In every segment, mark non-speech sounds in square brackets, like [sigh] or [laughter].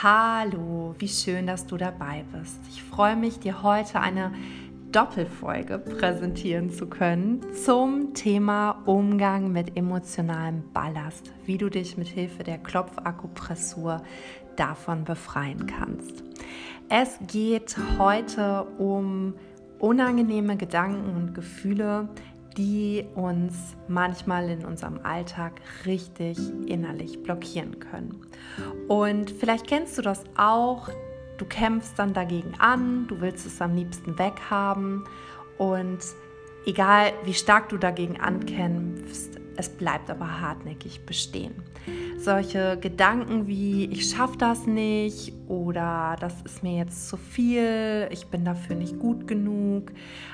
Hallo, wie schön, dass du dabei bist. Ich freue mich, dir heute eine Doppelfolge präsentieren zu können zum Thema Umgang mit emotionalem Ballast, wie du dich mit Hilfe der Klopfakupressur davon befreien kannst. Es geht heute um unangenehme Gedanken und Gefühle, die uns manchmal in unserem Alltag richtig innerlich blockieren können. Und vielleicht kennst du das auch, du kämpfst dann dagegen an, du willst es am liebsten weghaben und egal wie stark du dagegen ankämpfst, es bleibt aber hartnäckig bestehen. Solche Gedanken wie ich schaffe das nicht oder das ist mir jetzt zu viel, ich bin dafür nicht gut genug.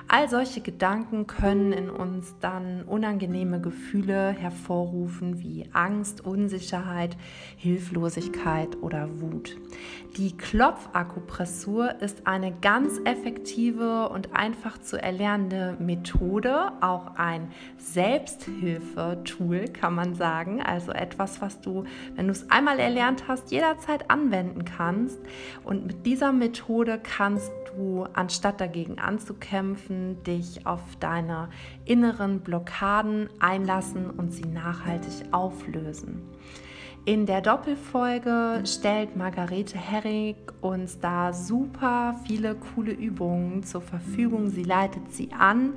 All solche Gedanken können in uns dann unangenehme Gefühle hervorrufen wie Angst, Unsicherheit, Hilflosigkeit oder Wut. Die Klopfakupressur ist eine ganz effektive und einfach zu erlernende Methode, auch ein Selbsthilfetool kann man sagen, also etwas, was du, wenn du es einmal erlernt hast, jederzeit anwenden kannst. Und mit dieser Methode kannst du, anstatt dagegen anzukämpfen, dich auf deine inneren Blockaden einlassen und sie nachhaltig auflösen. In der Doppelfolge stellt Margarete Herrig uns da super viele coole Übungen zur Verfügung. Sie leitet sie an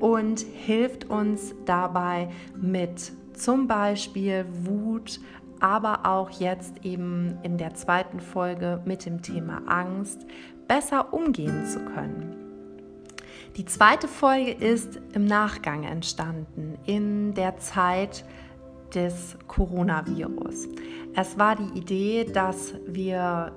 und hilft uns dabei mit zum Beispiel Wut, aber auch jetzt eben in der zweiten Folge mit dem Thema Angst besser umgehen zu können. Die zweite Folge ist im Nachgang entstanden, in der Zeit des Coronavirus. Es war die Idee, dass wir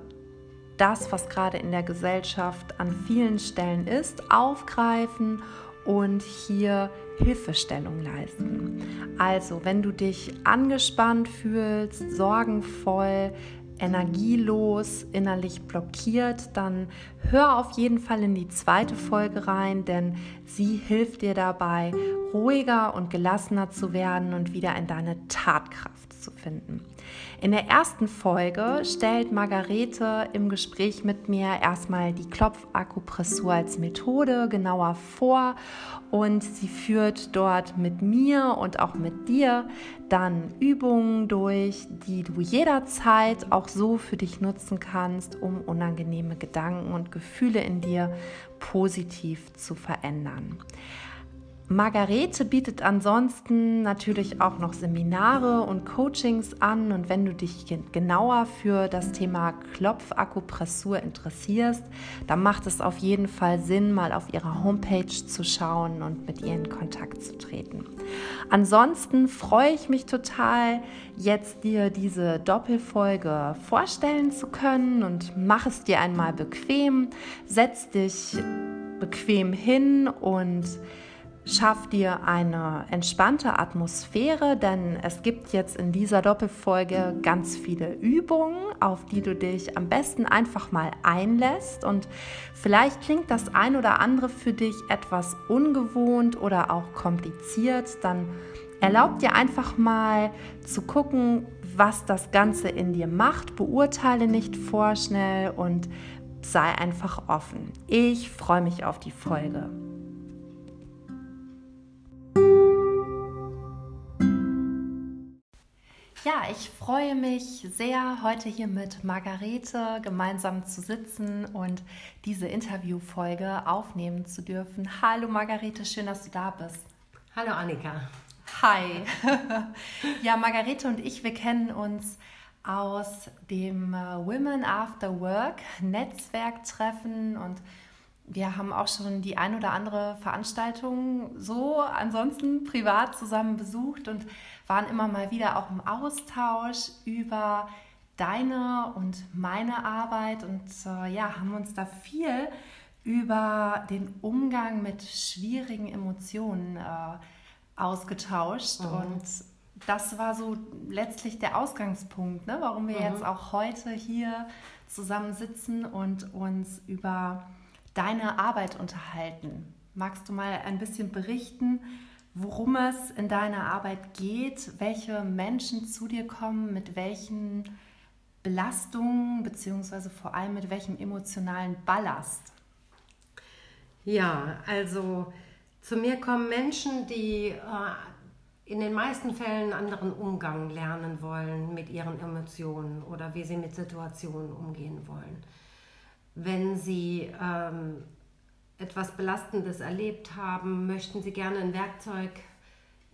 das, was gerade in der Gesellschaft an vielen Stellen ist, aufgreifen und hier Hilfestellung leisten. Also, wenn du dich angespannt fühlst, sorgenvoll, energielos, innerlich blockiert, dann hör auf jeden Fall in die zweite Folge rein, denn sie hilft dir dabei, ruhiger und gelassener zu werden und wieder in deine Tatkraft zu finden. In der ersten Folge stellt Margarete im Gespräch mit mir erstmal die Klopfakupressur als Methode genauer vor und sie führt dort mit mir und auch mit dir dann Übungen durch, die du jederzeit auch so für dich nutzen kannst, um unangenehme Gedanken und Gefühle in dir positiv zu verändern. Margarete bietet ansonsten natürlich auch noch Seminare und Coachings an und wenn du dich genauer für das Thema Klopfakupressur interessierst, dann macht es auf jeden Fall Sinn, mal auf ihrer Homepage zu schauen und mit ihr in Kontakt zu treten. Ansonsten freue ich mich total, jetzt dir diese Doppelfolge vorstellen zu können und mach es dir einmal bequem, setz dich bequem hin und Schaff dir eine entspannte Atmosphäre, denn es gibt jetzt in dieser Doppelfolge ganz viele Übungen, auf die du dich am besten einfach mal einlässt. Und vielleicht klingt das ein oder andere für dich etwas ungewohnt oder auch kompliziert. Dann erlaub dir einfach mal zu gucken, was das Ganze in dir macht. Beurteile nicht vorschnell und sei einfach offen. Ich freue mich auf die Folge. Ja, ich freue mich sehr, heute hier mit Margarete gemeinsam zu sitzen und diese Interviewfolge aufnehmen zu dürfen. Hallo Margarete, schön, dass du da bist. Hallo Annika. Hi. [laughs] ja, Margarete und ich, wir kennen uns aus dem äh, Women After Work Netzwerktreffen und wir haben auch schon die ein oder andere Veranstaltung so ansonsten privat zusammen besucht und waren immer mal wieder auch im Austausch über deine und meine Arbeit und äh, ja, haben uns da viel über den Umgang mit schwierigen Emotionen äh, ausgetauscht mhm. und das war so letztlich der Ausgangspunkt, ne, warum wir mhm. jetzt auch heute hier zusammen sitzen und uns über deine Arbeit unterhalten. Magst du mal ein bisschen berichten, worum es in deiner Arbeit geht, welche Menschen zu dir kommen, mit welchen Belastung beziehungsweise vor allem mit welchem emotionalen Ballast? Ja, also zu mir kommen Menschen, die äh, in den meisten Fällen einen anderen Umgang lernen wollen mit ihren Emotionen oder wie sie mit Situationen umgehen wollen. Wenn sie ähm, etwas Belastendes erlebt haben, möchten sie gerne ein Werkzeug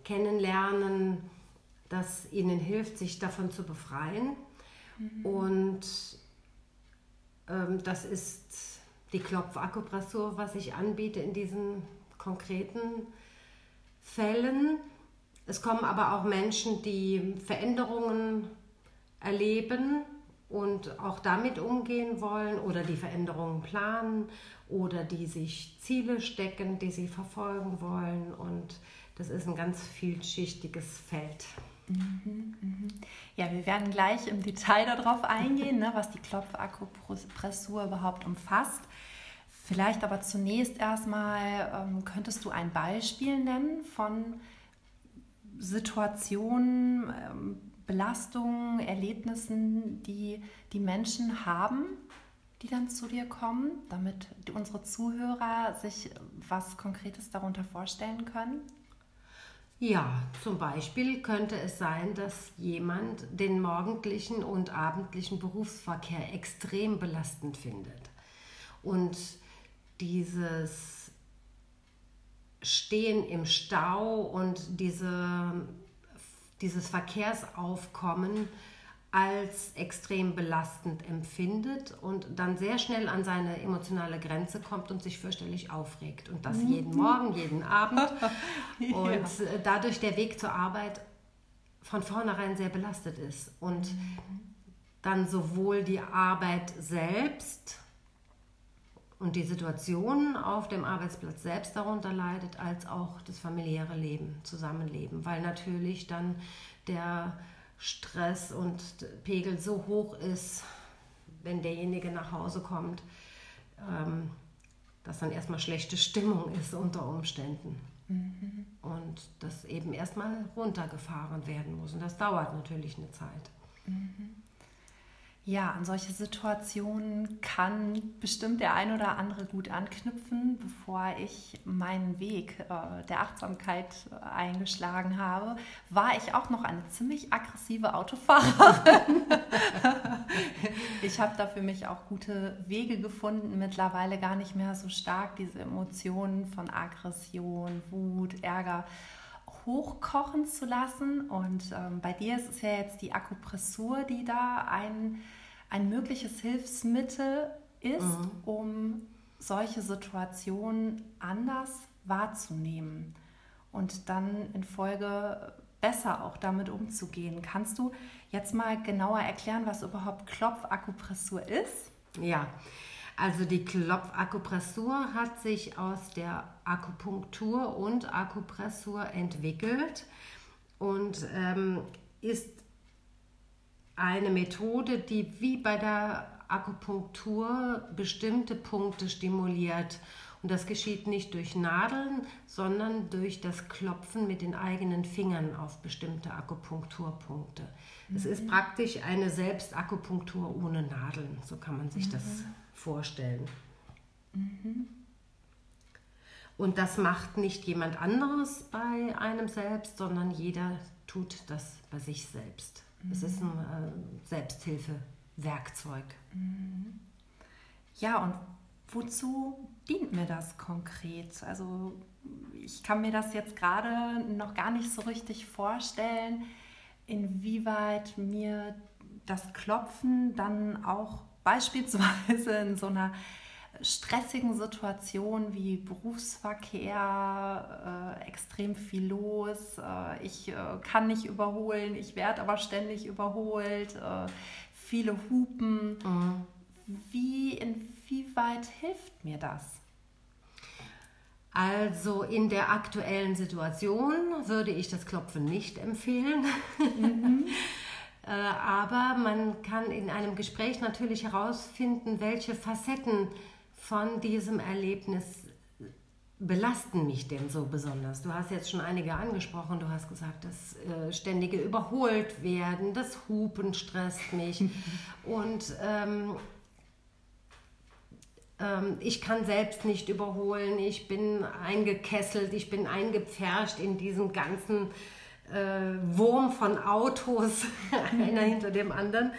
kennenlernen, das ihnen hilft, sich davon zu befreien. Mhm. Und ähm, das ist die Klopfakupressur, was ich anbiete in diesen konkreten Fällen. Es kommen aber auch Menschen, die Veränderungen erleben und auch damit umgehen wollen oder die Veränderungen planen oder die sich Ziele stecken, die sie verfolgen wollen. Und das ist ein ganz vielschichtiges Feld. Mhm, mhm. Ja, wir werden gleich im Detail darauf eingehen, ne, was die Klopfakupressur überhaupt umfasst. Vielleicht aber zunächst erstmal, ähm, könntest du ein Beispiel nennen von Situationen, ähm, Belastungen, Erlebnissen, die die Menschen haben, die dann zu dir kommen, damit unsere Zuhörer sich was Konkretes darunter vorstellen können? Ja, zum Beispiel könnte es sein, dass jemand den morgendlichen und abendlichen Berufsverkehr extrem belastend findet. Und dieses Stehen im Stau und diese, dieses Verkehrsaufkommen als extrem belastend empfindet und dann sehr schnell an seine emotionale Grenze kommt und sich fürchterlich aufregt. Und das jeden mhm. Morgen, jeden Abend. [laughs] Und ja. dadurch der Weg zur Arbeit von vornherein sehr belastet ist. Und mhm. dann sowohl die Arbeit selbst und die Situation auf dem Arbeitsplatz selbst darunter leidet, als auch das familiäre Leben, Zusammenleben, weil natürlich dann der Stress und Pegel so hoch ist, wenn derjenige nach Hause kommt, ähm, dass dann erstmal schlechte Stimmung ist unter Umständen. Mhm. Und das eben erstmal runtergefahren werden muss. Und das dauert natürlich eine Zeit. Ja, an solche Situationen kann bestimmt der ein oder andere gut anknüpfen. Bevor ich meinen Weg äh, der Achtsamkeit äh, eingeschlagen habe, war ich auch noch eine ziemlich aggressive Autofahrerin. [laughs] ich habe da für mich auch gute Wege gefunden, mittlerweile gar nicht mehr so stark diese Emotionen von Aggression, Wut, Ärger hochkochen zu lassen. Und ähm, bei dir ist es ja jetzt die Akupressur, die da ein, ein mögliches Hilfsmittel ist, mhm. um solche Situationen anders wahrzunehmen und dann in Folge besser auch damit umzugehen. Kannst du jetzt mal genauer erklären, was überhaupt Klopfakupressur ist? Ja, also die Klopfakupressur hat sich aus der Akupunktur und Akupressur entwickelt und ähm, ist eine Methode, die wie bei der Akupunktur bestimmte Punkte stimuliert. Und das geschieht nicht durch Nadeln, sondern durch das Klopfen mit den eigenen Fingern auf bestimmte Akupunkturpunkte. Mhm. Es ist mhm. praktisch eine Selbstakupunktur ohne Nadeln, so kann man sich mhm. das vorstellen. Mhm. Und das macht nicht jemand anderes bei einem selbst, sondern jeder tut das bei sich selbst. Mhm. Es ist ein äh, Selbsthilfewerkzeug. Mhm. Ja, und wozu dient mir das konkret? Also ich kann mir das jetzt gerade noch gar nicht so richtig vorstellen, inwieweit mir das Klopfen dann auch beispielsweise in so einer stressigen Situation wie Berufsverkehr, äh, extrem viel los, äh, ich äh, kann nicht überholen, ich werde aber ständig überholt, äh, viele Hupen. Mhm. Wie, inwieweit hilft mir das? Also in der aktuellen Situation würde ich das Klopfen nicht empfehlen. Mhm. [laughs] Äh, aber man kann in einem Gespräch natürlich herausfinden, welche Facetten von diesem Erlebnis belasten mich denn so besonders? Du hast jetzt schon einige angesprochen. Du hast gesagt, das äh, ständige Überholt werden, das Hupen stresst mich. [laughs] Und ähm, ähm, ich kann selbst nicht überholen. Ich bin eingekesselt, ich bin eingepfercht in diesen ganzen äh, Wurm von Autos, [laughs] einer hinter dem anderen.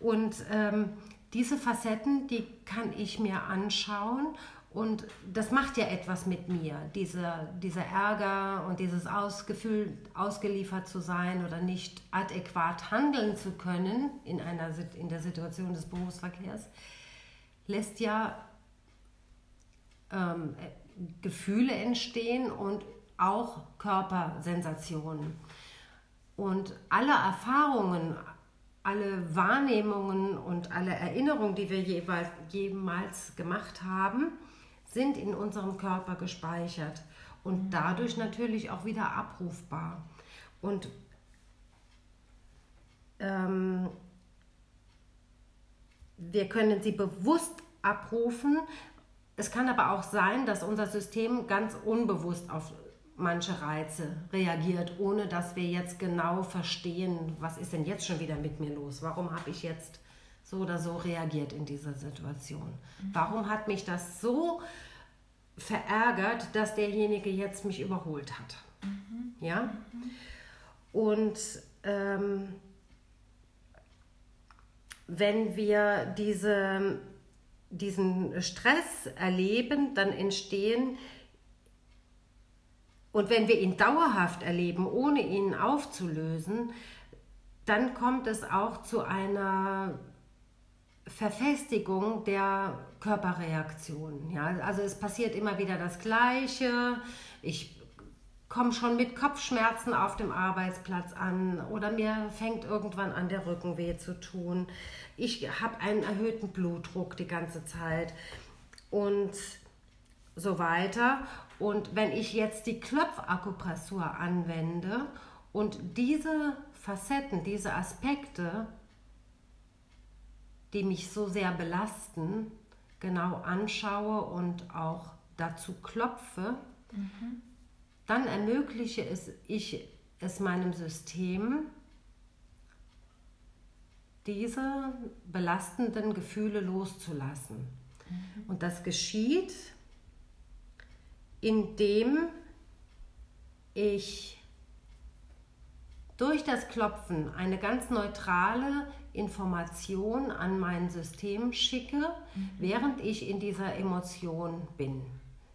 Und ähm, diese Facetten, die kann ich mir anschauen und das macht ja etwas mit mir, dieser, dieser Ärger und dieses Ausgefühl, ausgeliefert zu sein oder nicht adäquat handeln zu können in, einer, in der Situation des Berufsverkehrs, lässt ja ähm, Gefühle entstehen und auch Körpersensationen. Und alle Erfahrungen, alle Wahrnehmungen und alle Erinnerungen, die wir jeweils, jemals gemacht haben, sind in unserem Körper gespeichert und mhm. dadurch natürlich auch wieder abrufbar. Und ähm, wir können sie bewusst abrufen. Es kann aber auch sein, dass unser System ganz unbewusst auf manche Reize reagiert, ohne dass wir jetzt genau verstehen, was ist denn jetzt schon wieder mit mir los? Warum habe ich jetzt so oder so reagiert in dieser Situation? Mhm. Warum hat mich das so verärgert, dass derjenige jetzt mich überholt hat? Mhm. Ja? Mhm. Und ähm, wenn wir diese, diesen Stress erleben, dann entstehen und wenn wir ihn dauerhaft erleben, ohne ihn aufzulösen, dann kommt es auch zu einer Verfestigung der Körperreaktion. Ja? Also es passiert immer wieder das Gleiche. Ich komme schon mit Kopfschmerzen auf dem Arbeitsplatz an oder mir fängt irgendwann an der Rücken weh zu tun. Ich habe einen erhöhten Blutdruck die ganze Zeit und so weiter. Und wenn ich jetzt die Klopfakupressur anwende und diese Facetten, diese Aspekte, die mich so sehr belasten, genau anschaue und auch dazu klopfe, mhm. dann ermögliche es, ich es meinem System, diese belastenden Gefühle loszulassen. Mhm. Und das geschieht, indem ich durch das Klopfen eine ganz neutrale Information an mein System schicke, mhm. während ich in dieser Emotion bin.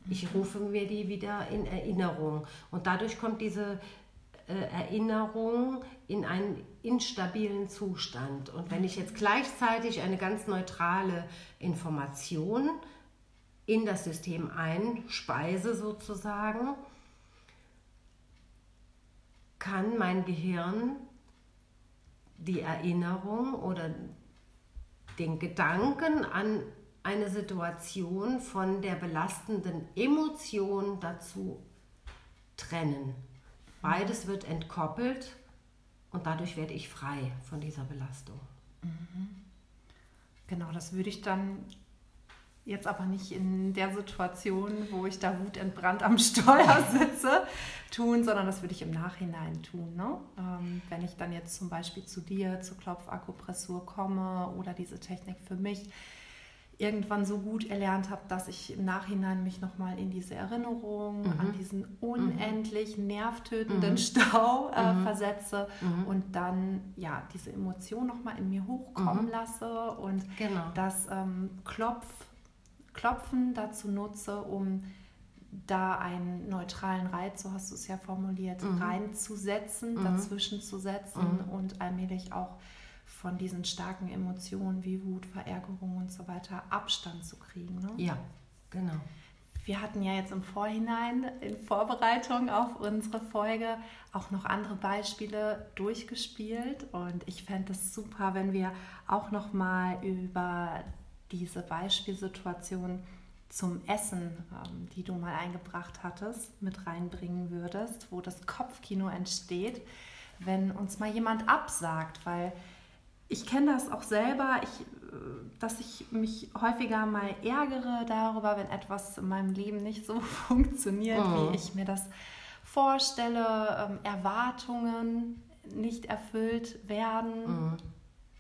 Ich mhm. rufe mir die wieder in Erinnerung und dadurch kommt diese äh, Erinnerung in einen instabilen Zustand. Und wenn ich jetzt gleichzeitig eine ganz neutrale Information in das System einspeise sozusagen, kann mein Gehirn die Erinnerung oder den Gedanken an eine Situation von der belastenden Emotion dazu trennen. Beides wird entkoppelt und dadurch werde ich frei von dieser Belastung. Mhm. Genau, das würde ich dann Jetzt aber nicht in der Situation, wo ich da wutentbrannt am Steuer [laughs] sitze, tun, sondern das würde ich im Nachhinein tun. Ne? Ähm, wenn ich dann jetzt zum Beispiel zu dir zur Klopfakupressur komme oder diese Technik für mich irgendwann so gut erlernt habe, dass ich im Nachhinein mich nochmal in diese Erinnerung mhm. an diesen unendlich mhm. nervtötenden mhm. Stau äh, mhm. versetze mhm. und dann ja diese Emotion nochmal in mir hochkommen lasse und genau. das ähm, Klopf Klopfen dazu nutze, um da einen neutralen Reiz, so hast du es ja formuliert, mhm. reinzusetzen, mhm. dazwischen zu setzen mhm. und allmählich auch von diesen starken Emotionen wie Wut, Verärgerung und so weiter Abstand zu kriegen. Ne? Ja, genau. Wir hatten ja jetzt im Vorhinein in Vorbereitung auf unsere Folge auch noch andere Beispiele durchgespielt und ich fände es super, wenn wir auch noch mal über diese Beispielsituation zum Essen, ähm, die du mal eingebracht hattest, mit reinbringen würdest, wo das Kopfkino entsteht, wenn uns mal jemand absagt, weil ich kenne das auch selber. Ich dass ich mich häufiger mal ärgere darüber, wenn etwas in meinem Leben nicht so [laughs] funktioniert, mhm. wie ich mir das vorstelle, ähm, Erwartungen nicht erfüllt werden. Mhm.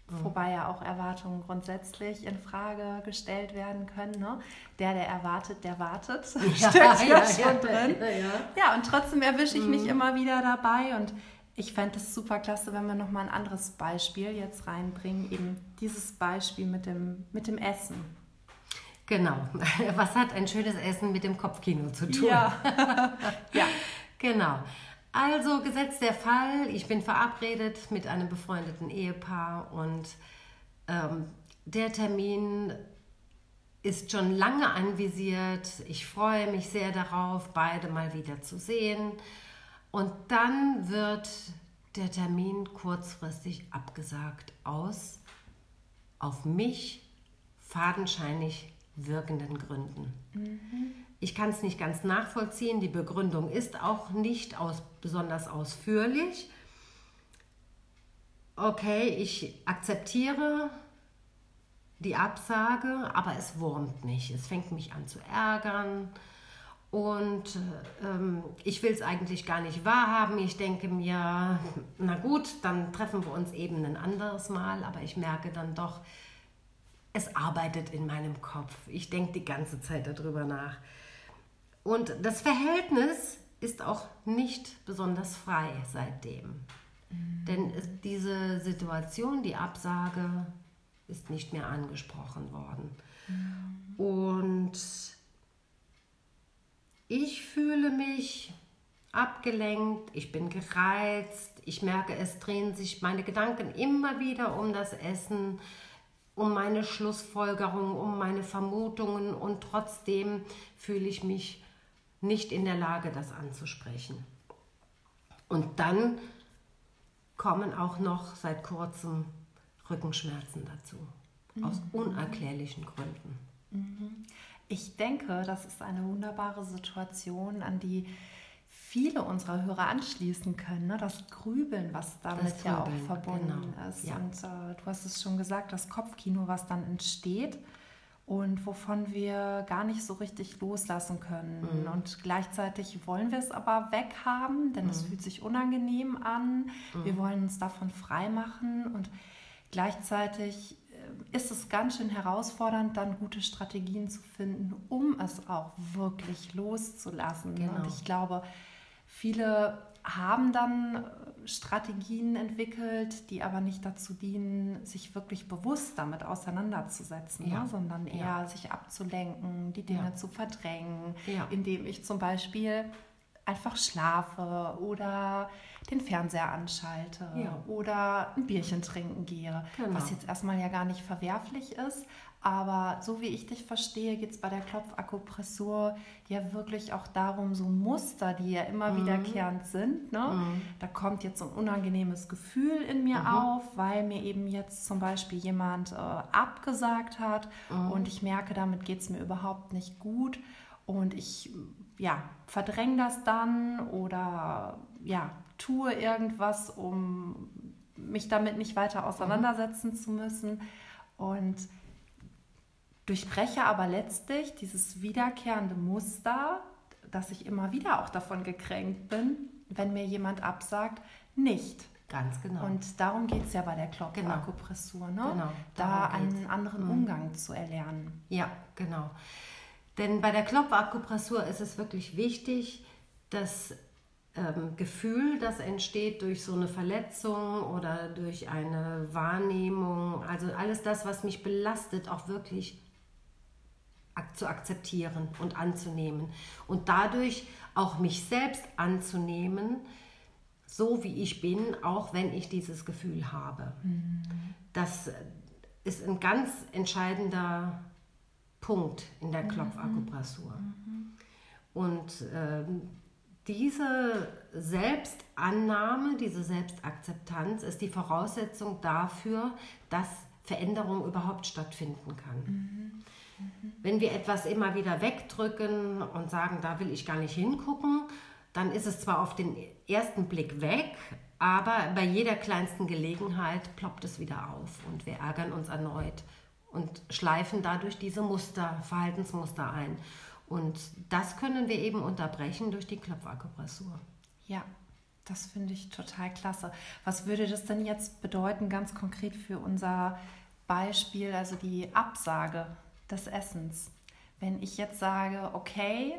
Mhm. Wobei ja auch Erwartungen grundsätzlich in Frage gestellt werden können. Ne? Der, der erwartet, der wartet. Ja, [laughs] Steckt ja, ja schon ja, drin. Ja, und trotzdem erwische ich mhm. mich immer wieder dabei. Und ich fände es super klasse, wenn wir nochmal ein anderes Beispiel jetzt reinbringen. Eben dieses Beispiel mit dem, mit dem Essen. Genau. [laughs] Was hat ein schönes Essen mit dem Kopfkino zu tun? Ja. [laughs] ja. Genau. Also gesetzt der Fall, ich bin verabredet mit einem befreundeten Ehepaar und ähm, der Termin ist schon lange anvisiert. Ich freue mich sehr darauf, beide mal wieder zu sehen. Und dann wird der Termin kurzfristig abgesagt aus auf mich fadenscheinig wirkenden Gründen. Mhm. Ich kann es nicht ganz nachvollziehen. Die Begründung ist auch nicht aus, besonders ausführlich. Okay, ich akzeptiere die Absage, aber es wurmt mich. Es fängt mich an zu ärgern. Und ähm, ich will es eigentlich gar nicht wahrhaben. Ich denke mir, na gut, dann treffen wir uns eben ein anderes Mal. Aber ich merke dann doch, es arbeitet in meinem Kopf. Ich denke die ganze Zeit darüber nach. Und das Verhältnis ist auch nicht besonders frei seitdem. Mhm. Denn diese Situation, die Absage, ist nicht mehr angesprochen worden. Mhm. Und ich fühle mich abgelenkt, ich bin gereizt, ich merke, es drehen sich meine Gedanken immer wieder um das Essen, um meine Schlussfolgerungen, um meine Vermutungen und trotzdem fühle ich mich nicht in der Lage, das anzusprechen. Und dann kommen auch noch seit kurzem Rückenschmerzen dazu, mhm. aus unerklärlichen Gründen. Mhm. Ich denke, das ist eine wunderbare Situation, an die viele unserer Hörer anschließen können. Ne? Das Grübeln, was damit Grübeln, ja auch verbunden genau. ist. Ja. Und äh, du hast es schon gesagt, das Kopfkino, was dann entsteht und wovon wir gar nicht so richtig loslassen können. Mhm. Und gleichzeitig wollen wir es aber weghaben, denn mhm. es fühlt sich unangenehm an. Mhm. Wir wollen uns davon freimachen und gleichzeitig äh, ist es ganz schön herausfordernd, dann gute Strategien zu finden, um es auch wirklich loszulassen. Genau. Und ich glaube, viele haben dann Strategien entwickelt, die aber nicht dazu dienen, sich wirklich bewusst damit auseinanderzusetzen, ja. ne? sondern eher ja. sich abzulenken, die Dinge ja. zu verdrängen, indem ich zum Beispiel einfach schlafe oder den Fernseher anschalte oder ein Bierchen trinken gehe, genau. was jetzt erstmal ja gar nicht verwerflich ist, aber so wie ich dich verstehe, geht es bei der Klopfakupressur ja wirklich auch darum, so Muster, die ja immer mhm. wiederkehrend sind. Ne? Mhm. Da kommt jetzt so ein unangenehmes Gefühl in mir mhm. auf, weil mir eben jetzt zum Beispiel jemand äh, abgesagt hat mhm. und ich merke, damit geht es mir überhaupt nicht gut. Und ich ja, verdränge das dann oder ja, tue irgendwas, um mich damit nicht weiter auseinandersetzen zu müssen. Und durchbreche aber letztlich dieses wiederkehrende Muster, dass ich immer wieder auch davon gekränkt bin, wenn mir jemand absagt, nicht. Ganz genau. Und darum geht es ja bei der Klopfakupressur, genau. ne? Genau, da einen anderen mhm. Umgang zu erlernen. Ja, genau. Denn bei der Klopfakupressur ist es wirklich wichtig, das ähm, Gefühl, das entsteht durch so eine Verletzung oder durch eine Wahrnehmung, also alles das, was mich belastet, auch wirklich zu akzeptieren und anzunehmen und dadurch auch mich selbst anzunehmen, so wie ich bin, auch wenn ich dieses Gefühl habe. Mhm. Das ist ein ganz entscheidender Punkt in der mhm. Klopfakupressur. Mhm. Und äh, diese Selbstannahme, diese Selbstakzeptanz ist die Voraussetzung dafür, dass Veränderung überhaupt stattfinden kann. Mhm. Wenn wir etwas immer wieder wegdrücken und sagen, da will ich gar nicht hingucken, dann ist es zwar auf den ersten Blick weg, aber bei jeder kleinsten Gelegenheit ploppt es wieder auf und wir ärgern uns erneut und schleifen dadurch diese Muster, Verhaltensmuster ein. Und das können wir eben unterbrechen durch die Klopfakupressur. Ja, das finde ich total klasse. Was würde das denn jetzt bedeuten, ganz konkret für unser Beispiel, also die Absage des Essens? Wenn ich jetzt sage, okay,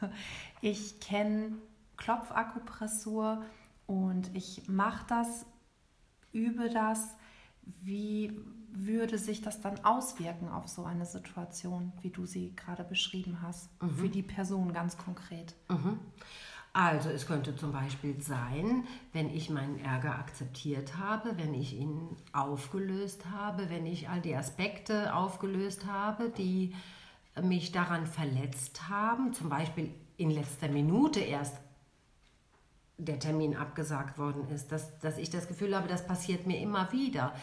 [laughs] ich kenne Klopfakupressur und ich mache das, übe das, wie würde sich das dann auswirken auf so eine Situation, wie du sie gerade beschrieben hast, mhm. für die Person ganz konkret? Mhm. Also es könnte zum Beispiel sein, wenn ich meinen Ärger akzeptiert habe, wenn ich ihn aufgelöst habe, wenn ich all die Aspekte aufgelöst habe, die mich daran verletzt haben, zum Beispiel in letzter Minute erst der Termin abgesagt worden ist, dass, dass ich das Gefühl habe, das passiert mir immer wieder,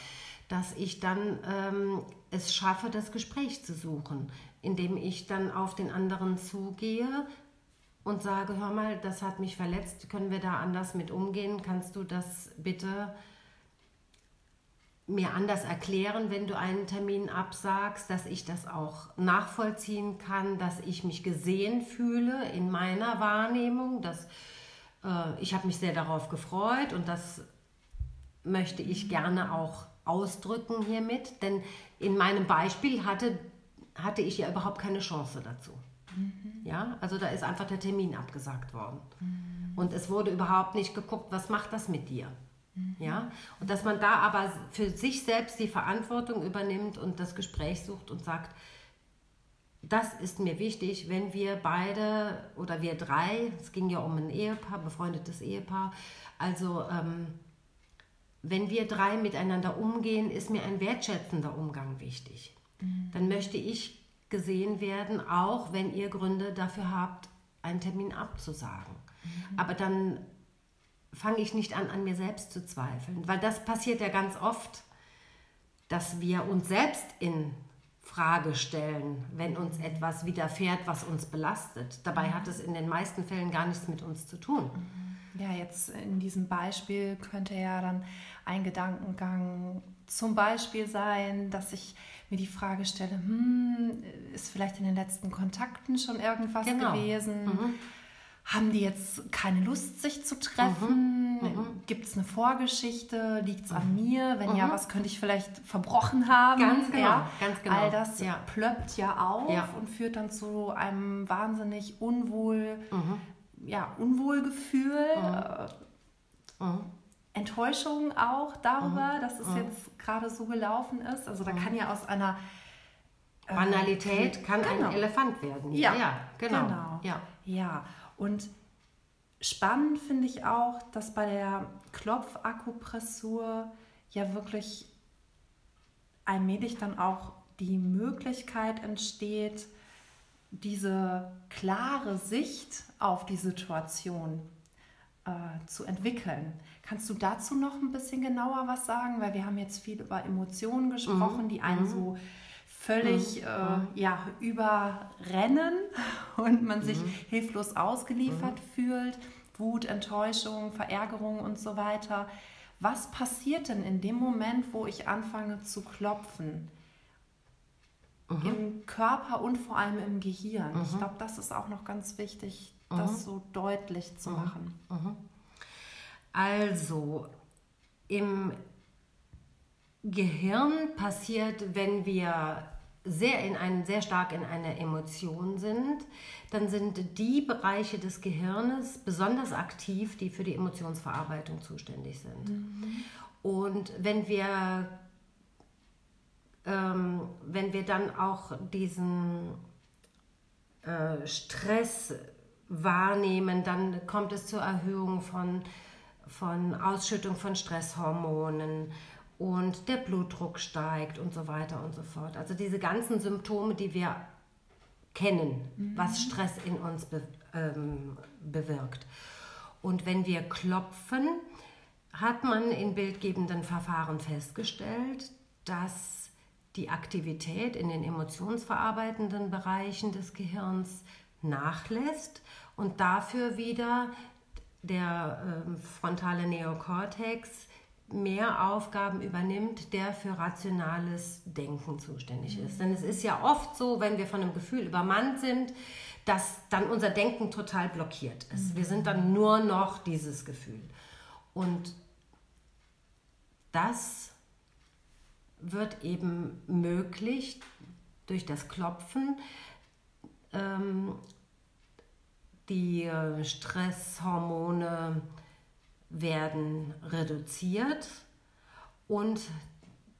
dass ich dann ähm, es schaffe, das Gespräch zu suchen, indem ich dann auf den anderen zugehe, und sage, hör mal, das hat mich verletzt, können wir da anders mit umgehen? Kannst du das bitte mir anders erklären, wenn du einen Termin absagst, dass ich das auch nachvollziehen kann, dass ich mich gesehen fühle in meiner Wahrnehmung, dass äh, ich habe mich sehr darauf gefreut und das möchte ich gerne auch ausdrücken hiermit, denn in meinem Beispiel hatte, hatte ich ja überhaupt keine Chance dazu. Ja, also da ist einfach der Termin abgesagt worden. Mhm. Und es wurde überhaupt nicht geguckt, was macht das mit dir? Mhm. Ja, und dass man da aber für sich selbst die Verantwortung übernimmt und das Gespräch sucht und sagt, das ist mir wichtig, wenn wir beide oder wir drei, es ging ja um ein Ehepaar, befreundetes Ehepaar, also ähm, wenn wir drei miteinander umgehen, ist mir ein wertschätzender Umgang wichtig. Mhm. Dann möchte ich gesehen werden, auch wenn ihr Gründe dafür habt, einen Termin abzusagen. Mhm. Aber dann fange ich nicht an, an mir selbst zu zweifeln, weil das passiert ja ganz oft, dass wir uns selbst in Frage stellen, wenn uns etwas widerfährt, was uns belastet. Dabei hat es in den meisten Fällen gar nichts mit uns zu tun. Mhm. Ja, jetzt in diesem Beispiel könnte ja dann ein Gedankengang zum Beispiel sein, dass ich mir die Frage stelle, hm, ist vielleicht in den letzten Kontakten schon irgendwas genau. gewesen? Mhm. Haben die jetzt keine Lust, sich zu treffen? Mhm. Mhm. Gibt es eine Vorgeschichte? Liegt es an mhm. mir? Wenn ja, mhm. was könnte ich vielleicht verbrochen haben? Ganz genau. Ja, ganz genau. All das ja. plöppt ja auf ja. und führt dann zu einem wahnsinnig unwohl, mhm. ja, Unwohlgefühl. Äh, Enttäuschung auch darüber, mhm. dass es mhm. jetzt gerade so gelaufen ist. Also da mhm. kann ja aus einer äh, Banalität kann genau. ein Elefant werden. Ja, ja genau. genau. Ja. ja, und spannend finde ich auch, dass bei der Klopfakupressur ja wirklich allmählich dann auch die Möglichkeit entsteht, diese klare Sicht auf die Situation äh, zu entwickeln. Kannst du dazu noch ein bisschen genauer was sagen? Weil wir haben jetzt viel über Emotionen gesprochen, mhm. die einen mhm. so völlig mhm. äh, mhm. ja, überrennen [laughs] und man sich mhm. hilflos ausgeliefert mhm. fühlt. Wut, Enttäuschung, Verärgerung und so weiter. Was passiert denn in dem Moment, wo ich anfange zu klopfen? Im Körper und vor allem im Gehirn. Ich glaube, das ist auch noch ganz wichtig, das so deutlich zu machen. Also im Gehirn passiert, wenn wir sehr in einen, sehr stark in einer Emotion sind, dann sind die Bereiche des Gehirnes besonders aktiv, die für die Emotionsverarbeitung zuständig sind. Mhm. Und wenn wir, ähm, wenn wir dann auch diesen äh, Stress wahrnehmen, dann kommt es zur Erhöhung von von Ausschüttung von Stresshormonen und der Blutdruck steigt und so weiter und so fort. Also diese ganzen Symptome, die wir kennen, mhm. was Stress in uns be ähm, bewirkt. Und wenn wir klopfen, hat man in bildgebenden Verfahren festgestellt, dass die Aktivität in den emotionsverarbeitenden Bereichen des Gehirns nachlässt und dafür wieder der äh, frontale Neokortex mehr Aufgaben übernimmt, der für rationales Denken zuständig ist. Denn es ist ja oft so, wenn wir von einem Gefühl übermannt sind, dass dann unser Denken total blockiert ist. Wir sind dann nur noch dieses Gefühl. Und das wird eben möglich durch das Klopfen. Ähm, die äh, Stresshormone werden reduziert und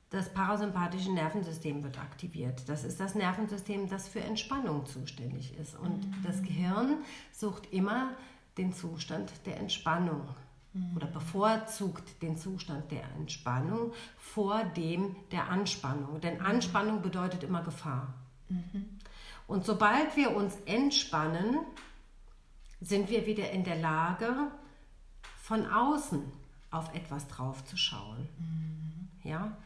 das parasympathische Nervensystem wird aktiviert. Das ist das Nervensystem, das für Entspannung zuständig ist. Und mhm. das Gehirn sucht immer den Zustand der Entspannung mhm. oder bevorzugt den Zustand der Entspannung vor dem der Anspannung. Denn mhm. Anspannung bedeutet immer Gefahr. Mhm. Und sobald wir uns entspannen, sind wir wieder in der Lage, von außen auf etwas drauf zu schauen. Mhm. Ja?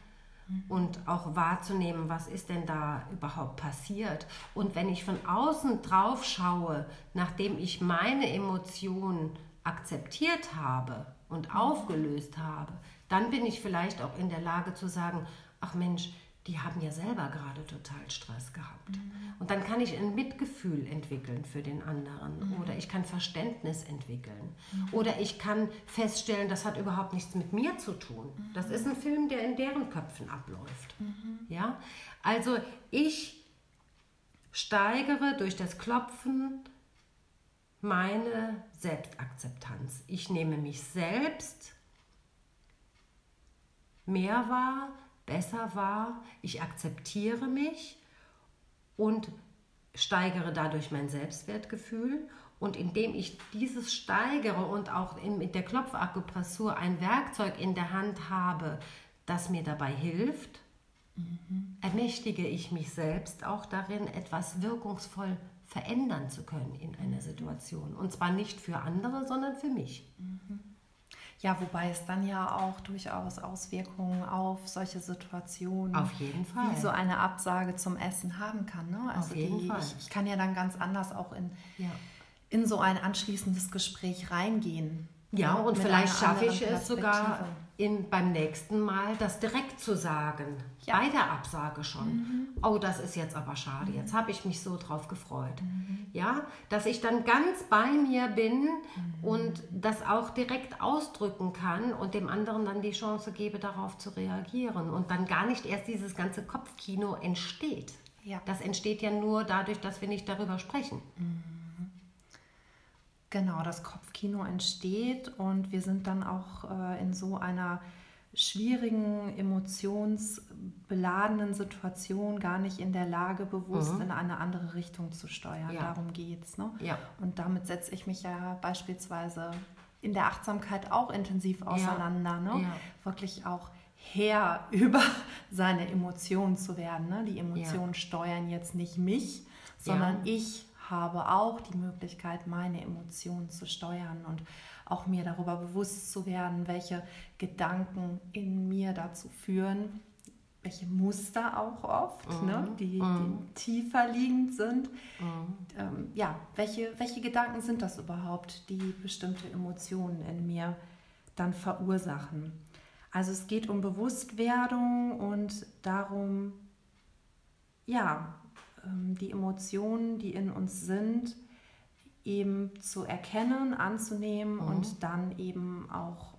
Mhm. Und auch wahrzunehmen, was ist denn da überhaupt passiert. Und wenn ich von außen drauf schaue, nachdem ich meine Emotionen akzeptiert habe und mhm. aufgelöst habe, dann bin ich vielleicht auch in der Lage zu sagen, ach Mensch, die haben ja selber gerade total Stress gehabt. Mhm. Und dann kann ich ein Mitgefühl entwickeln für den anderen mhm. oder ich kann Verständnis entwickeln mhm. oder ich kann feststellen, das hat überhaupt nichts mit mir zu tun. Das ist ein Film, der in deren Köpfen abläuft. Mhm. Ja? Also ich steigere durch das Klopfen meine Selbstakzeptanz. Ich nehme mich selbst mehr wahr, besser wahr, ich akzeptiere mich und steigere dadurch mein Selbstwertgefühl. Und indem ich dieses steigere und auch mit der Klopfakupressur ein Werkzeug in der Hand habe, das mir dabei hilft, mhm. ermächtige ich mich selbst auch darin, etwas wirkungsvoll verändern zu können in einer Situation. Und zwar nicht für andere, sondern für mich. Mhm. Ja, wobei es dann ja auch durchaus Auswirkungen auf solche Situationen auf jeden Fall. wie so eine Absage zum Essen haben kann. Ne? Also auf jeden die, Fall. Ich, ich, kann ja dann ganz anders auch in, ja. in so ein anschließendes Gespräch reingehen. Ja, und vielleicht schaffe ich es sogar in, beim nächsten Mal, das direkt zu sagen. Ja. Bei der Absage schon. Mhm. Oh, das ist jetzt aber schade. Mhm. Jetzt habe ich mich so drauf gefreut. Mhm. Ja, dass ich dann ganz bei mir bin mhm. und das auch direkt ausdrücken kann und dem anderen dann die Chance gebe, darauf zu reagieren. Und dann gar nicht erst dieses ganze Kopfkino entsteht. Ja. Das entsteht ja nur dadurch, dass wir nicht darüber sprechen. Genau, das Kopfkino entsteht und wir sind dann auch äh, in so einer schwierigen, emotionsbeladenen Situation gar nicht in der Lage, bewusst mhm. in eine andere Richtung zu steuern. Ja. Darum geht es. Ne? Ja. Und damit setze ich mich ja beispielsweise in der Achtsamkeit auch intensiv auseinander. Ne? Ja. Ne? Wirklich auch Herr [laughs] über seine Emotionen zu werden. Ne? Die Emotionen steuern jetzt nicht mich, sondern ich habe auch die Möglichkeit, meine Emotionen zu steuern und auch mir darüber bewusst zu werden, welche Gedanken in mir dazu führen, welche Muster auch oft, mm, ne, die, mm. die, tiefer liegend sind. Mm. Ähm, ja, welche, welche Gedanken sind das überhaupt, die bestimmte Emotionen in mir dann verursachen? Also es geht um Bewusstwerdung und darum, ja, die Emotionen, die in uns sind, eben zu erkennen, anzunehmen mhm. und dann eben auch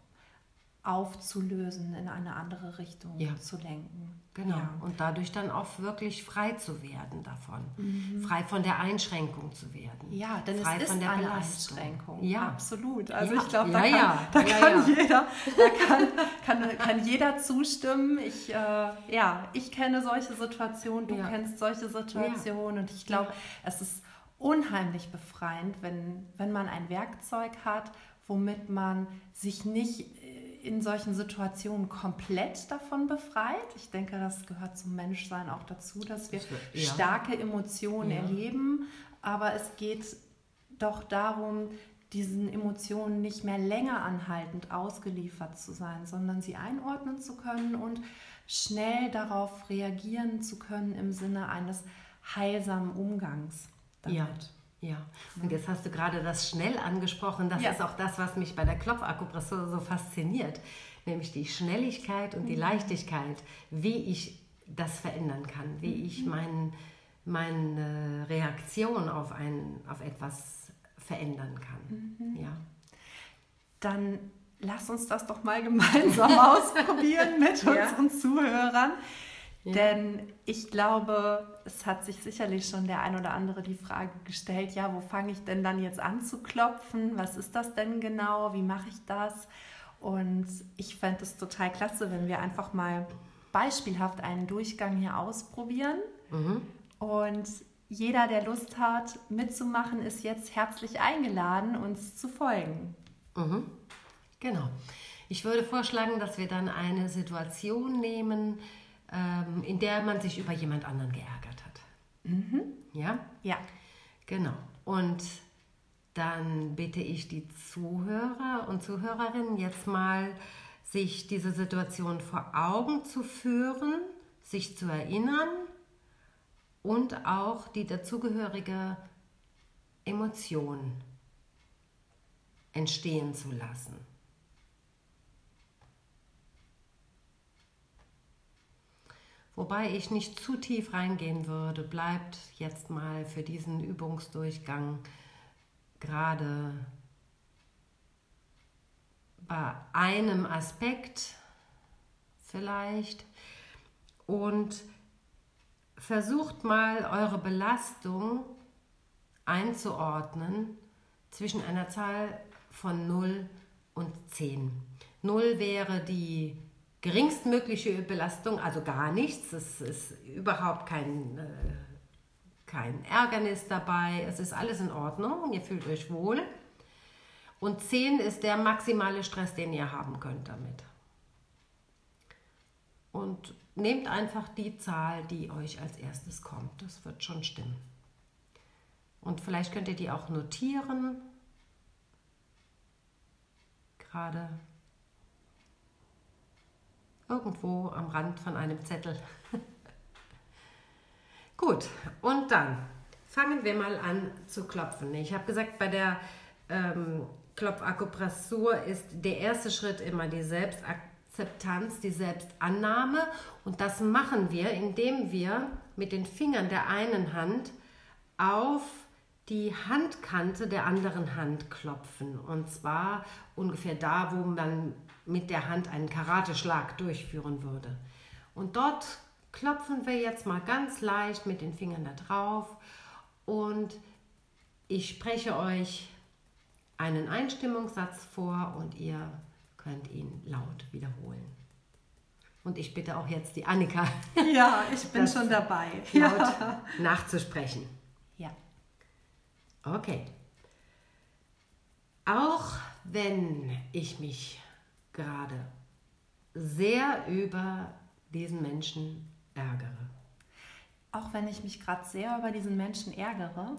aufzulösen, in eine andere Richtung ja. zu lenken. Genau. Ja. Und dadurch dann auch wirklich frei zu werden davon. Mhm. Frei von der Einschränkung zu werden. Ja, denn frei es ist von der eine Einschränkung. Ja, absolut. Also ja. ich glaube, da, kann, da kann jeder, da kann, kann, kann jeder zustimmen. Ich, äh, ja, ich kenne solche Situationen, du kennst solche Situationen und ich glaube, es ist unheimlich befreiend, wenn, wenn man ein Werkzeug hat, womit man sich nicht in solchen Situationen komplett davon befreit. Ich denke, das gehört zum Menschsein auch dazu, dass wir ja. starke Emotionen ja. erleben. Aber es geht doch darum, diesen Emotionen nicht mehr länger anhaltend ausgeliefert zu sein, sondern sie einordnen zu können und schnell darauf reagieren zu können im Sinne eines heilsamen Umgangs damit. Ja. Ja, und jetzt hast du gerade das schnell angesprochen. Das Ja. ist auch das, was mich bei der Klopfakupressur so fasziniert. Nämlich die Schnelligkeit und die Leichtigkeit, wie ich das verändern kann, wie ich mein, meine Reaktion auf, ein, auf etwas verändern kann. Ja. Dann lass uns das doch mal [laughs] gemeinsam ausprobieren mit Ja. unseren Zuhörern. Denn ich glaube, es hat sich sicherlich schon der ein oder andere die Frage gestellt, ja, wo fange ich denn dann jetzt an zu klopfen? Was ist das denn genau? Wie mache ich das? Und ich fände es total klasse, wenn wir einfach mal beispielhaft einen Durchgang hier ausprobieren. Und jeder, der Lust hat, mitzumachen, ist jetzt herzlich eingeladen, uns zu folgen. Genau. Ich würde vorschlagen, dass wir dann eine Situation nehmen, ähm, in der man sich über jemand anderen geärgert hat. Ja? Ja. Genau. Und dann bitte ich die Zuhörer und Zuhörerinnen jetzt mal, sich diese Situation vor Augen zu führen, sich zu erinnern und auch die dazugehörige Emotion entstehen zu lassen. Wobei ich nicht zu tief reingehen würde, bleibt jetzt mal für diesen Übungsdurchgang gerade bei einem Aspekt vielleicht und versucht mal eure Belastung einzuordnen zwischen einer Zahl von 0 und 10. 0 wäre die geringstmögliche Belastung, also gar nichts. Es ist überhaupt kein, äh, kein Ärgernis dabei. Es ist alles in Ordnung. Ihr fühlt euch wohl. Und 10 ist der maximale Stress, den ihr haben könnt damit. Und nehmt einfach die Zahl, die euch als erstes kommt. Das wird schon stimmen. Und vielleicht könnt ihr die auch notieren. Gerade irgendwo am Rand von einem Zettel. [laughs] Gut, und dann fangen wir mal an zu klopfen. Ich habe gesagt, bei der ähm, Klopfakupressur ist der erste Schritt immer die Selbstakzeptanz, die Selbstannahme. Und das machen wir, indem wir mit den Fingern der einen Hand auf die Handkante der anderen Hand klopfen. Und zwar ungefähr da, wo man mit der Hand einen Karateschlag durchführen würde. Und dort klopfen wir jetzt mal ganz leicht mit den Fingern da drauf. Und ich spreche euch einen Einstimmungssatz vor und ihr könnt ihn laut wiederholen. Und ich bitte auch jetzt die Annika [laughs] Ja, ich bin schon dabei. laut nachzusprechen. Ja. Okay. Auch wenn ich mich gerade sehr über diesen Menschen ärgere. Auch wenn ich mich gerade sehr über diesen Menschen ärgere.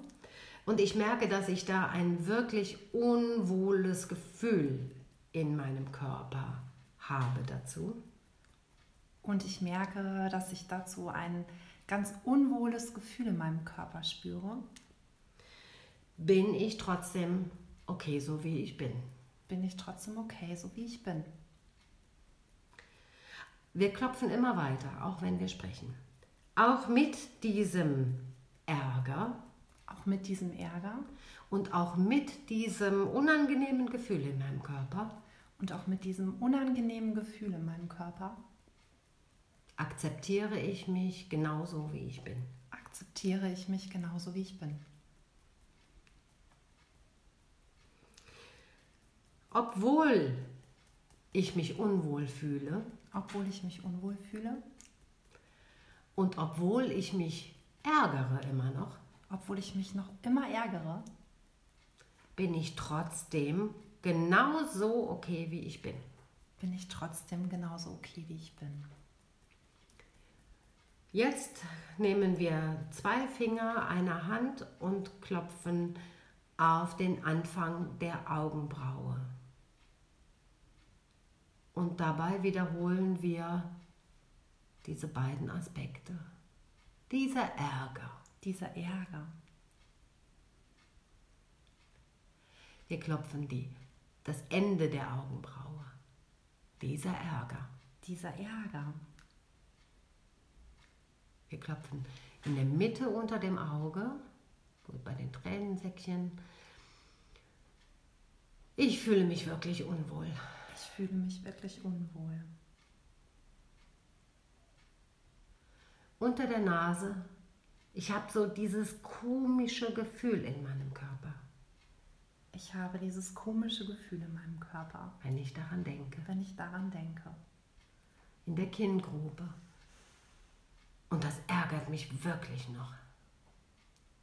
Und ich merke, dass ich da ein wirklich unwohles Gefühl in meinem Körper habe dazu, und ich merke, dass ich dazu ein ganz unwohles Gefühl in meinem Körper spüre, bin ich trotzdem okay, so wie ich bin. Bin ich trotzdem okay, so wie ich bin. Wir klopfen immer weiter, auch wenn wir sprechen. Auch mit diesem Ärger Auch mit diesem Ärger und auch mit diesem unangenehmen Gefühl in meinem Körper und auch mit diesem unangenehmen Gefühl in meinem Körper akzeptiere ich mich genauso, wie ich bin. akzeptiere ich mich genauso, wie ich bin. Obwohl ich mich unwohl fühle Obwohl ich mich unwohl fühle, und obwohl ich mich ärgere immer noch, obwohl ich mich noch immer ärgere, bin ich trotzdem genauso okay, wie ich bin. bin ich trotzdem genauso okay, wie ich bin. Jetzt nehmen wir zwei Finger einer Hand und klopfen auf den Anfang der Augenbraue. Und dabei wiederholen wir diese beiden Aspekte. Dieser Ärger, Dieser Ärger, Wir klopfen die, das Ende der Augenbraue. Dieser Ärger. Dieser Ärger. Wir klopfen in der Mitte unter dem Auge, bei den Tränensäckchen. Ich fühle mich wirklich unwohl. Ich fühle mich wirklich unwohl. Unter der Nase. Ich habe so dieses komische Gefühl in meinem Körper. Ich habe dieses komische Gefühl in meinem Körper. Wenn ich daran denke. Wenn ich daran denke. In der Kinngrube. Und das ärgert mich wirklich noch.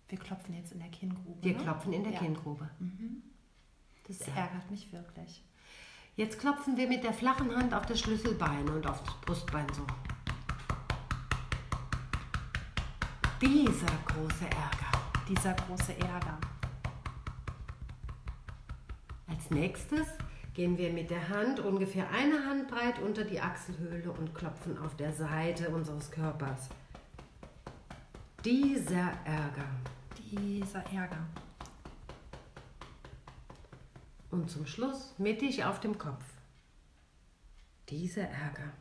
Wir klopfen jetzt in der Kinngrube. Wir ne? klopfen in der ja. Kinngrube. Mhm. Das ja. ärgert mich wirklich. Jetzt klopfen wir mit der flachen Hand auf das Schlüsselbein und auf das Brustbein so. Dieser große Ärger. Dieser große Ärger. Als nächstes gehen wir mit der Hand ungefähr eine Handbreit unter die Achselhöhle und klopfen auf der Seite unseres Körpers. Dieser Ärger. Dieser Ärger. Und zum Schluss mittig auf dem Kopf. Dieser Ärger.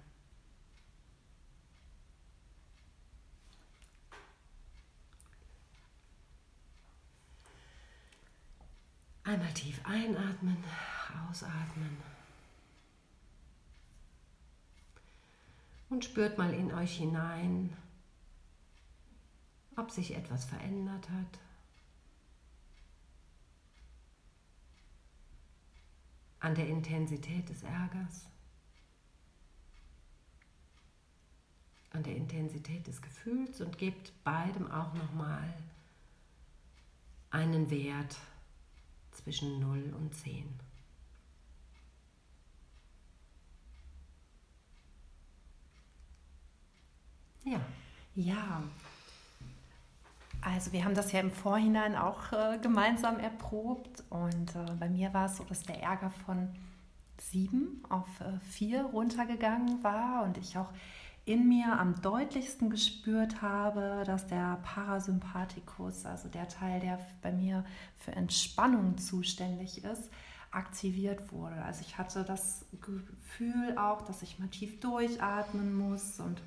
Einmal tief einatmen, ausatmen. Und spürt mal in euch hinein, ob sich etwas verändert hat. An der Intensität des Ärgers. An der Intensität des Gefühls und gebt beidem auch nochmal einen Wert zwischen 0 und 10. Ja. Ja. Also wir haben das ja im Vorhinein auch äh, gemeinsam erprobt und äh, bei mir war es so, dass der Ärger von sieben auf äh, vier runtergegangen war und ich auch in mir am deutlichsten gespürt habe, dass der Parasympathikus, also der Teil, der bei mir für Entspannung zuständig ist, aktiviert wurde. Also ich hatte das Gefühl auch, dass ich mal tief durchatmen muss und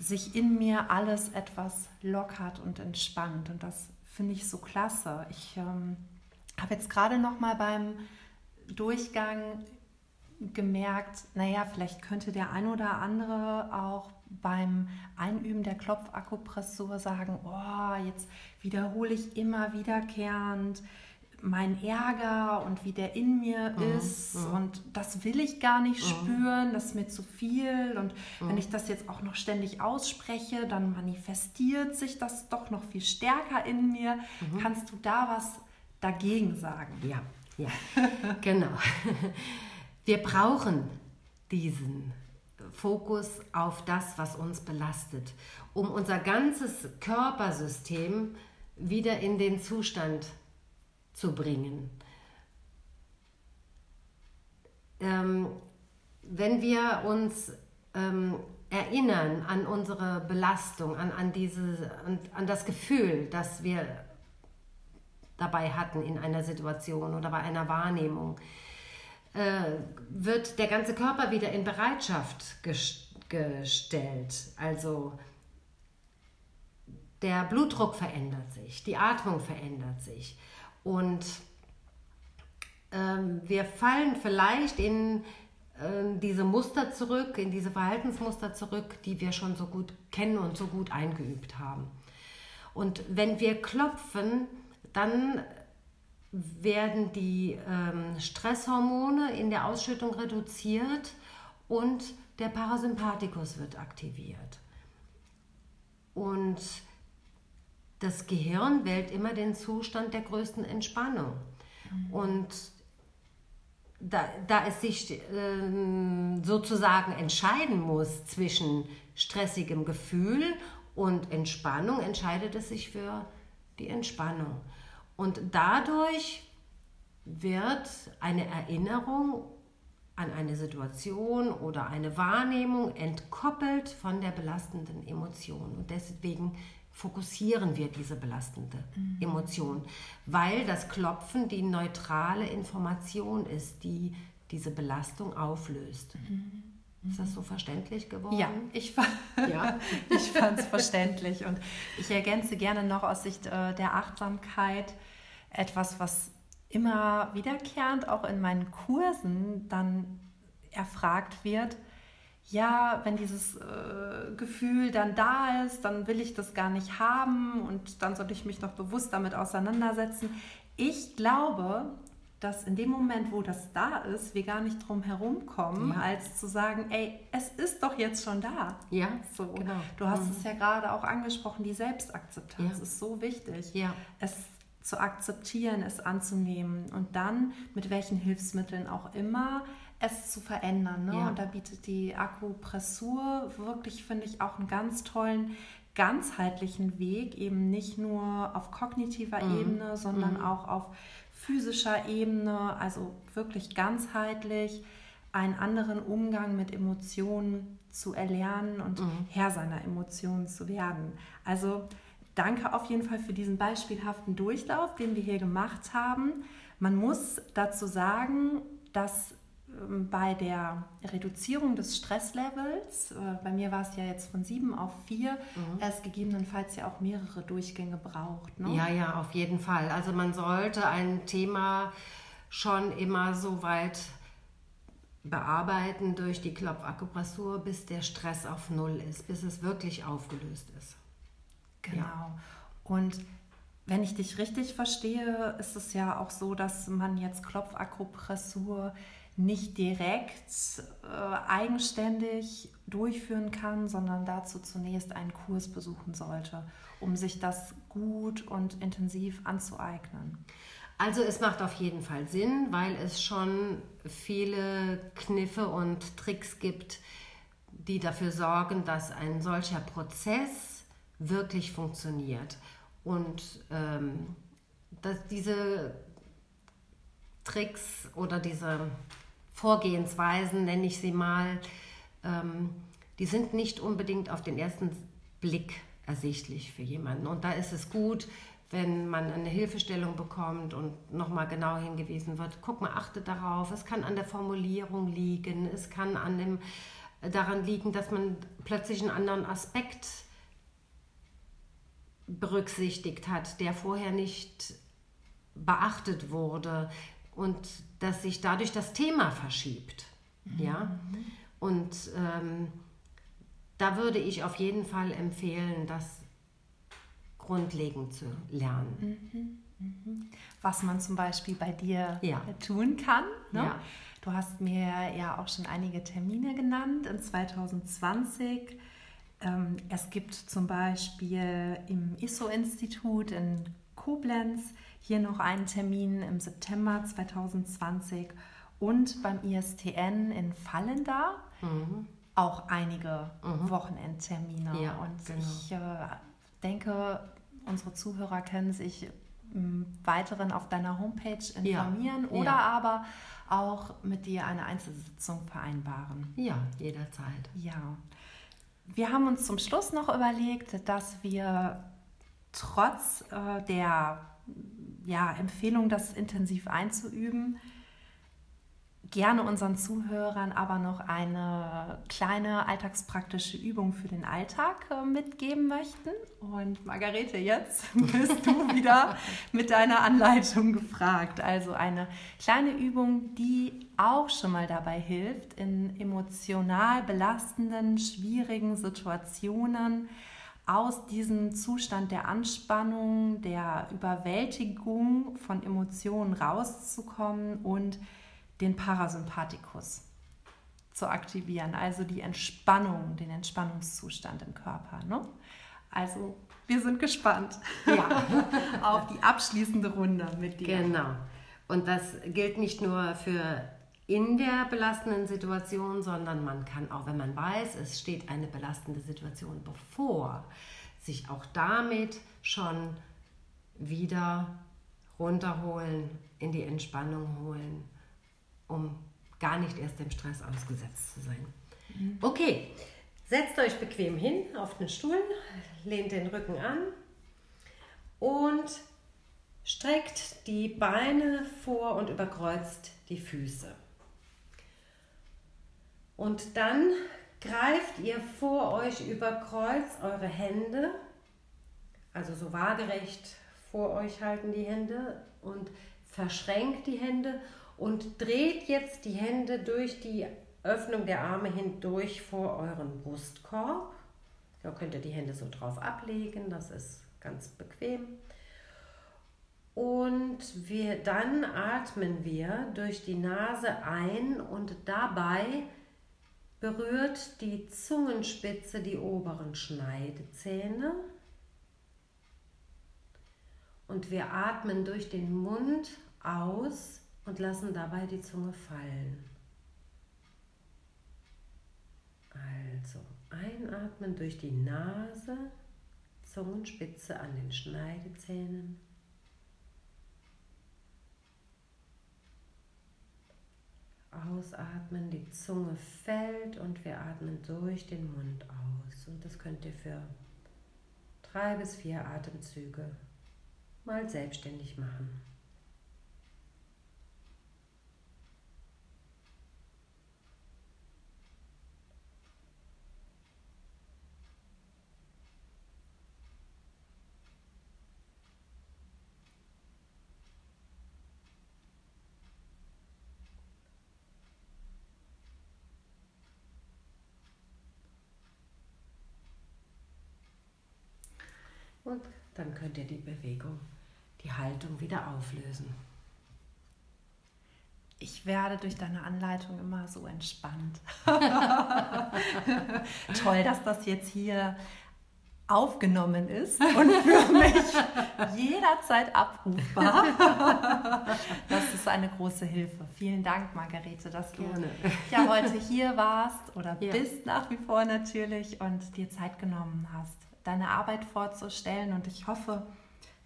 sich in mir alles etwas lockert und entspannt. Und das finde ich so klasse. Ich ähm, habe jetzt gerade noch mal beim Durchgang gemerkt, naja, vielleicht könnte der ein oder andere auch beim Einüben der Klopfakupressur sagen, oh, jetzt wiederhole ich immer wiederkehrend mein Ärger und wie der in mir mhm. ist mhm. und das will ich gar nicht mhm. spüren, das ist mir zu viel und mhm. wenn ich das jetzt auch noch ständig ausspreche, dann manifestiert sich das doch noch viel stärker in mir. Mhm. Kannst du da was dagegen sagen? Ja, ja, genau. [laughs] Wir brauchen diesen Fokus auf das, was uns belastet, um unser ganzes Körpersystem wieder in den Zustand zu bringen. Ähm, wenn wir uns ähm, erinnern an unsere Belastung, an, an, diese, an, an das Gefühl, das wir dabei hatten in einer Situation oder bei einer Wahrnehmung, äh, wird der ganze Körper wieder in Bereitschaft gestellt. Also der Blutdruck verändert sich, die Atmung verändert sich und ähm, wir fallen vielleicht in äh, diese Muster zurück, in diese Verhaltensmuster zurück, die wir schon so gut kennen und so gut eingeübt haben. Und wenn wir klopfen, dann werden die ähm, Stresshormone in der Ausschüttung reduziert und der Parasympathikus wird aktiviert. Und das Gehirn wählt immer den Zustand der größten Entspannung. Mhm. Und da, da es sich äh, sozusagen entscheiden muss zwischen stressigem Gefühl und Entspannung, entscheidet es sich für die Entspannung. Und dadurch wird eine Erinnerung an eine Situation oder eine Wahrnehmung entkoppelt von der belastenden Emotion. Und deswegen fokussieren wir diese belastende mhm. Emotion, weil das Klopfen die neutrale Information ist, die diese Belastung auflöst. Mhm. Ist das so verständlich geworden? Ja, ich, ja. [laughs] ich fand es verständlich. Und ich ergänze gerne noch aus Sicht äh, der Achtsamkeit etwas, was immer wiederkehrend auch in meinen Kursen dann erfragt wird. Ja, wenn dieses äh, Gefühl dann da ist, dann will ich das gar nicht haben und dann sollte ich mich noch bewusst damit auseinandersetzen. Ich glaube, dass in dem Moment, wo das da ist, wir gar nicht drum herum kommen, ja. als zu sagen, ey, es ist doch jetzt schon da. Ja, so. Genau. Du hast mhm. es ja gerade auch angesprochen, die Selbstakzeptanz ja. ist so wichtig. Ja. Es zu akzeptieren, es anzunehmen und dann mit welchen Hilfsmitteln auch immer es zu verändern. Ne? Ja. Und da bietet die Akupressur wirklich, finde ich, auch einen ganz tollen ganzheitlichen Weg, eben nicht nur auf kognitiver mhm. Ebene, sondern mhm. auch auf physischer Ebene, also wirklich ganzheitlich einen anderen Umgang mit Emotionen zu erlernen und mhm. Herr seiner Emotionen zu werden. Also danke auf jeden Fall für diesen beispielhaften Durchlauf, den wir hier gemacht haben. Man muss dazu sagen, dass bei der Reduzierung des Stresslevels, äh, bei mir war es ja jetzt von sieben auf vier, mhm. es gegebenenfalls ja auch mehrere Durchgänge braucht. Ne? Ja, ja, auf jeden Fall. Also man sollte ein Thema schon immer so weit bearbeiten durch die Klopfakupressur, bis der Stress auf Null ist, bis es wirklich aufgelöst ist. Genau. Ja. Und wenn ich dich richtig verstehe, ist es ja auch so, dass man jetzt Klopfakupressur nicht direkt äh, eigenständig durchführen kann, sondern dazu zunächst einen Kurs besuchen sollte, um sich das gut und intensiv anzueignen. Also es macht auf jeden Fall Sinn, weil es schon viele Kniffe und Tricks gibt, die dafür sorgen, dass ein solcher Prozess wirklich funktioniert. Und ähm, dass diese Tricks oder diese Vorgehensweisen, nenne ich sie mal, ähm, die sind nicht unbedingt auf den ersten Blick ersichtlich für jemanden. Und da ist es gut, wenn man eine Hilfestellung bekommt und nochmal genau hingewiesen wird, guck mal, achte darauf, es kann an der Formulierung liegen, es kann an dem, daran liegen, dass man plötzlich einen anderen Aspekt berücksichtigt hat, der vorher nicht beachtet wurde und dass sich dadurch das Thema verschiebt. Mhm. Ja? Und ähm, da würde ich auf jeden Fall empfehlen, das grundlegend zu lernen. Mhm. Mhm. Was man zum Beispiel bei dir ja. tun kann. Ne? Ja. Du hast mir ja auch schon einige Termine genannt in 2020. Ähm, es gibt zum Beispiel im ISO-Institut in Koblenz hier noch einen Termin im September 2020 und beim ISTN in Fallenda mhm. auch einige mhm. Wochenendtermine. Ja, und genau. ich äh, denke, unsere Zuhörer können sich im Weiteren auf deiner Homepage informieren ja. oder ja. aber auch mit dir eine Einzelsitzung vereinbaren. Ja, jederzeit. Ja. Wir haben uns zum Schluss noch überlegt, dass wir trotz äh, der ja, Empfehlung, das intensiv einzuüben, gerne unseren Zuhörern aber noch eine kleine alltagspraktische Übung für den Alltag äh, mitgeben möchten. Und Margarete, jetzt [laughs] bist du wieder mit deiner Anleitung gefragt. Also eine kleine Übung, die auch schon mal dabei hilft, in emotional belastenden, schwierigen Situationen aus diesem Zustand der Anspannung, der Überwältigung von Emotionen rauszukommen und den Parasympathikus zu aktivieren, also die Entspannung, den Entspannungszustand im Körper. Ne? Also wir sind gespannt ja. [laughs] auf die abschließende Runde mit dir. Genau. Und das gilt nicht nur für in der belastenden Situation, sondern man kann auch, wenn man weiß, es steht eine belastende Situation bevor, sich auch damit schon wieder runterholen, in die Entspannung holen, um gar nicht erst dem Stress ausgesetzt zu sein. Mhm. Okay, Setzt euch bequem hin auf den Stuhl, lehnt den Rücken an und streckt die Beine vor und überkreuzt die Füße. Und dann greift ihr vor euch über Kreuz eure Hände, also so waagerecht vor euch halten die Hände und verschränkt die Hände und dreht jetzt die Hände durch die Öffnung der Arme hindurch vor euren Brustkorb. Da könnt ihr die Hände so drauf ablegen, das ist ganz bequem. Und wir, dann atmen wir durch die Nase ein und dabei berührt die Zungenspitze die oberen Schneidezähne. Und wir atmen durch den Mund aus und lassen dabei die Zunge fallen. Also einatmen durch die Nase, Zungenspitze an den Schneidezähnen. Ausatmen, die Zunge fällt und wir atmen durch den Mund aus. Und das könnt ihr für drei bis vier Atemzüge mal selbstständig machen. Und dann könnt ihr die Bewegung, die Haltung wieder auflösen. Ich werde durch deine Anleitung immer so entspannt. [laughs] Toll, dass das jetzt hier aufgenommen ist und für mich jederzeit abrufbar. Das ist eine große Hilfe. Vielen Dank, Margarete, dass du Gerne. ja heute hier warst oder ja. bist nach wie vor natürlich und dir Zeit genommen hast deine Arbeit vorzustellen. Und ich hoffe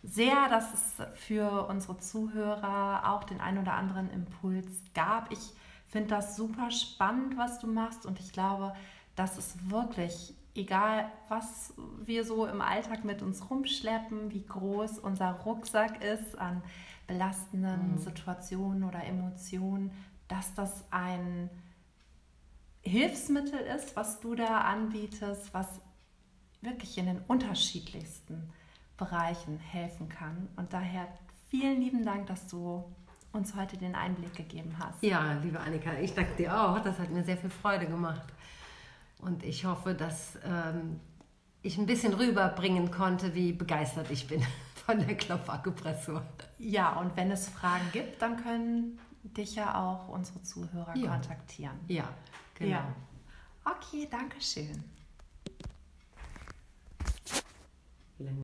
sehr, dass es für unsere Zuhörer auch den ein oder anderen Impuls gab. Ich finde das super spannend, was du machst. Und ich glaube, dass es wirklich, egal was wir so im Alltag mit uns rumschleppen, wie groß unser Rucksack ist an belastenden mhm. Situationen oder Emotionen, dass das ein Hilfsmittel ist, was du da anbietest, was wirklich in den unterschiedlichsten Bereichen helfen kann. Und daher vielen lieben Dank, dass du uns heute den Einblick gegeben hast. Ja, liebe Annika, ich danke dir auch. Das hat mir sehr viel Freude gemacht. Und ich hoffe, dass ähm, ich ein bisschen rüberbringen konnte, wie begeistert ich bin [laughs] von der Klopfakupressur. Ja, und wenn es Fragen gibt, dann können dich ja auch unsere Zuhörer ja. kontaktieren. Ja, genau. Ja. Okay, danke schön. இல்லைங்க